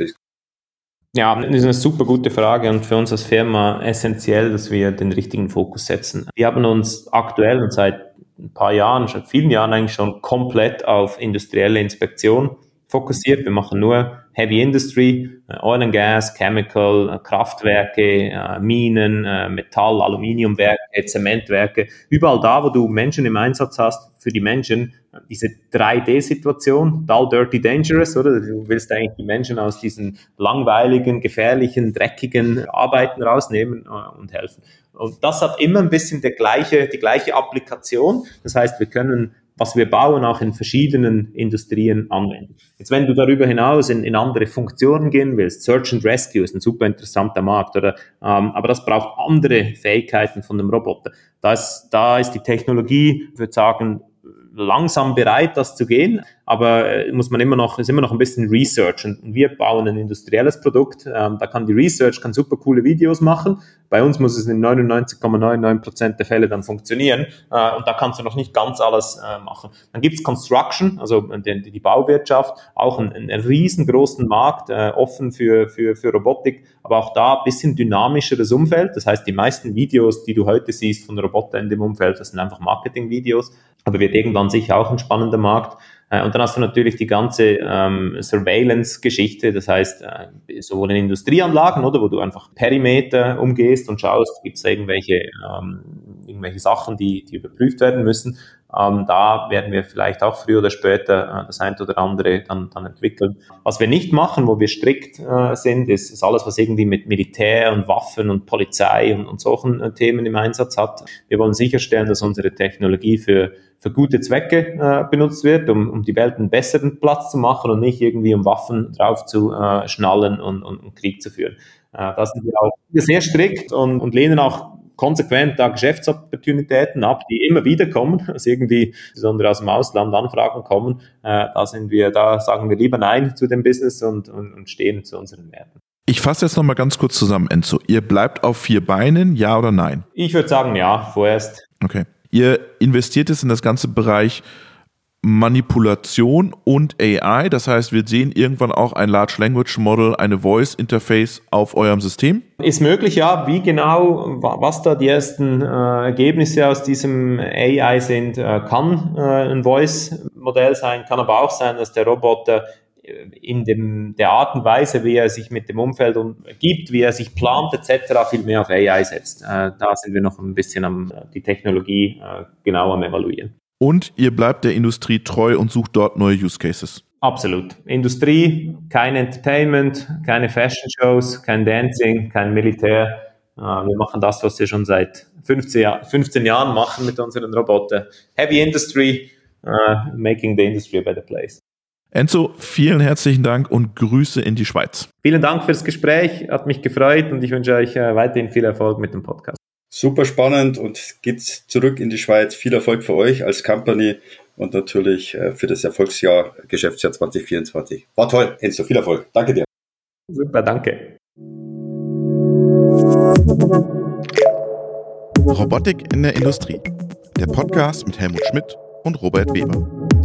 ja, das ist eine super gute Frage und für uns als Firma essentiell, dass wir den richtigen Fokus setzen. Wir haben uns aktuell und seit ein paar Jahren, seit vielen Jahren eigentlich schon komplett auf industrielle Inspektion fokussiert. Wir machen nur Heavy Industry, äh, Oil and Gas, Chemical, äh, Kraftwerke, äh, Minen, Metall, Aluminiumwerke, Zementwerke. Überall da, wo du Menschen im Einsatz hast, für die Menschen diese 3D-Situation, dull, dirty, dangerous, oder? Du willst eigentlich die Menschen aus diesen langweiligen, gefährlichen, dreckigen Arbeiten rausnehmen und helfen. Und das hat immer ein bisschen die gleiche, die gleiche Applikation. Das heißt, wir können was wir bauen, auch in verschiedenen Industrien anwenden. Jetzt, wenn du darüber hinaus in, in andere Funktionen gehen willst, Search and Rescue ist ein super interessanter Markt, oder, ähm, aber das braucht andere Fähigkeiten von dem Roboter. Da ist, da ist die Technologie, ich würde sagen, langsam bereit, das zu gehen, aber äh, muss man immer noch, ist immer noch ein bisschen Research. Und wir bauen ein industrielles Produkt, ähm, da kann die Research, kann super coole Videos machen, bei uns muss es in 99,99% der Fälle dann funktionieren. Äh, und da kannst du noch nicht ganz alles äh, machen. Dann gibt's Construction, also die, die Bauwirtschaft, auch einen, einen riesengroßen Markt, äh, offen für, für, für Robotik, aber auch da ein bisschen dynamischeres Umfeld, das heißt, die meisten Videos, die du heute siehst von Robotern in dem Umfeld, das sind einfach Marketing-Videos, aber wird irgendwann sicher auch ein spannender Markt. Äh, und dann hast du natürlich die ganze ähm, Surveillance-Geschichte, das heißt äh, sowohl in Industrieanlagen, oder, wo du einfach Perimeter umgehst und schaust, gibt es irgendwelche, ähm, irgendwelche Sachen, die, die überprüft werden müssen, Ähm, da werden wir vielleicht auch früher oder später äh, das ein oder andere dann, dann entwickeln. Was wir nicht machen, wo wir strikt äh, sind, ist, ist alles, was irgendwie mit Militär und Waffen und Polizei und, und solchen äh, Themen im Einsatz hat. Wir wollen sicherstellen, dass unsere Technologie für für gute Zwecke äh, benutzt wird, um, um die Welt einen besseren Platz zu machen und nicht irgendwie um Waffen drauf zu äh, schnallen und, und, und Krieg zu führen. Äh, da sind wir auch sehr strikt und, und lehnen auch konsequent da Geschäftsopportunitäten ab, die immer wieder kommen, also irgendwie besonders aus dem Ausland Anfragen kommen. Äh, da sind wir, da sagen wir lieber Nein zu dem Business und, und, und stehen zu unseren Werten. Ich fasse jetzt nochmal ganz kurz zusammen, Enzo. Ihr bleibt auf vier Beinen, ja oder nein? Ich würde sagen ja, vorerst. Okay. Ihr investiert es in das ganze Bereich Manipulation und AI. Das heißt, wir sehen irgendwann auch ein Large Language Model, eine Voice Interface auf eurem System. Ist möglich, ja. Wie genau, was da die ersten äh, Ergebnisse aus diesem AI sind, äh, kann äh, ein Voice-Modell sein, kann aber auch sein, dass der Roboter in dem, der Art und Weise, wie er sich mit dem Umfeld umgibt, wie er sich plant etc., viel mehr auf AI setzt. Äh, da sind wir noch ein bisschen am die Technologie äh, genau am evaluieren. Und ihr bleibt der Industrie treu und sucht dort neue Use Cases. Absolut. Industrie, kein Entertainment, keine Fashion Shows, kein Dancing, kein Militär. Äh, wir machen das, was wir schon seit 15, 15 Jahren machen mit unseren Robotern. Heavy Industry, uh, making the industry a better place. Enzo, vielen herzlichen Dank und Grüße in die Schweiz. Vielen Dank fürs Gespräch, hat mich gefreut und ich wünsche euch äh, weiterhin viel Erfolg mit dem Podcast. Super spannend und geht zurück in die Schweiz. Viel Erfolg für euch als Company und natürlich äh, für das Erfolgsjahr, Geschäftsjahr 2024. War toll, Enzo, viel Erfolg. Danke dir. Super, danke. Robotik in der Industrie. Der Podcast mit Helmut Schmidt und Robert Weber.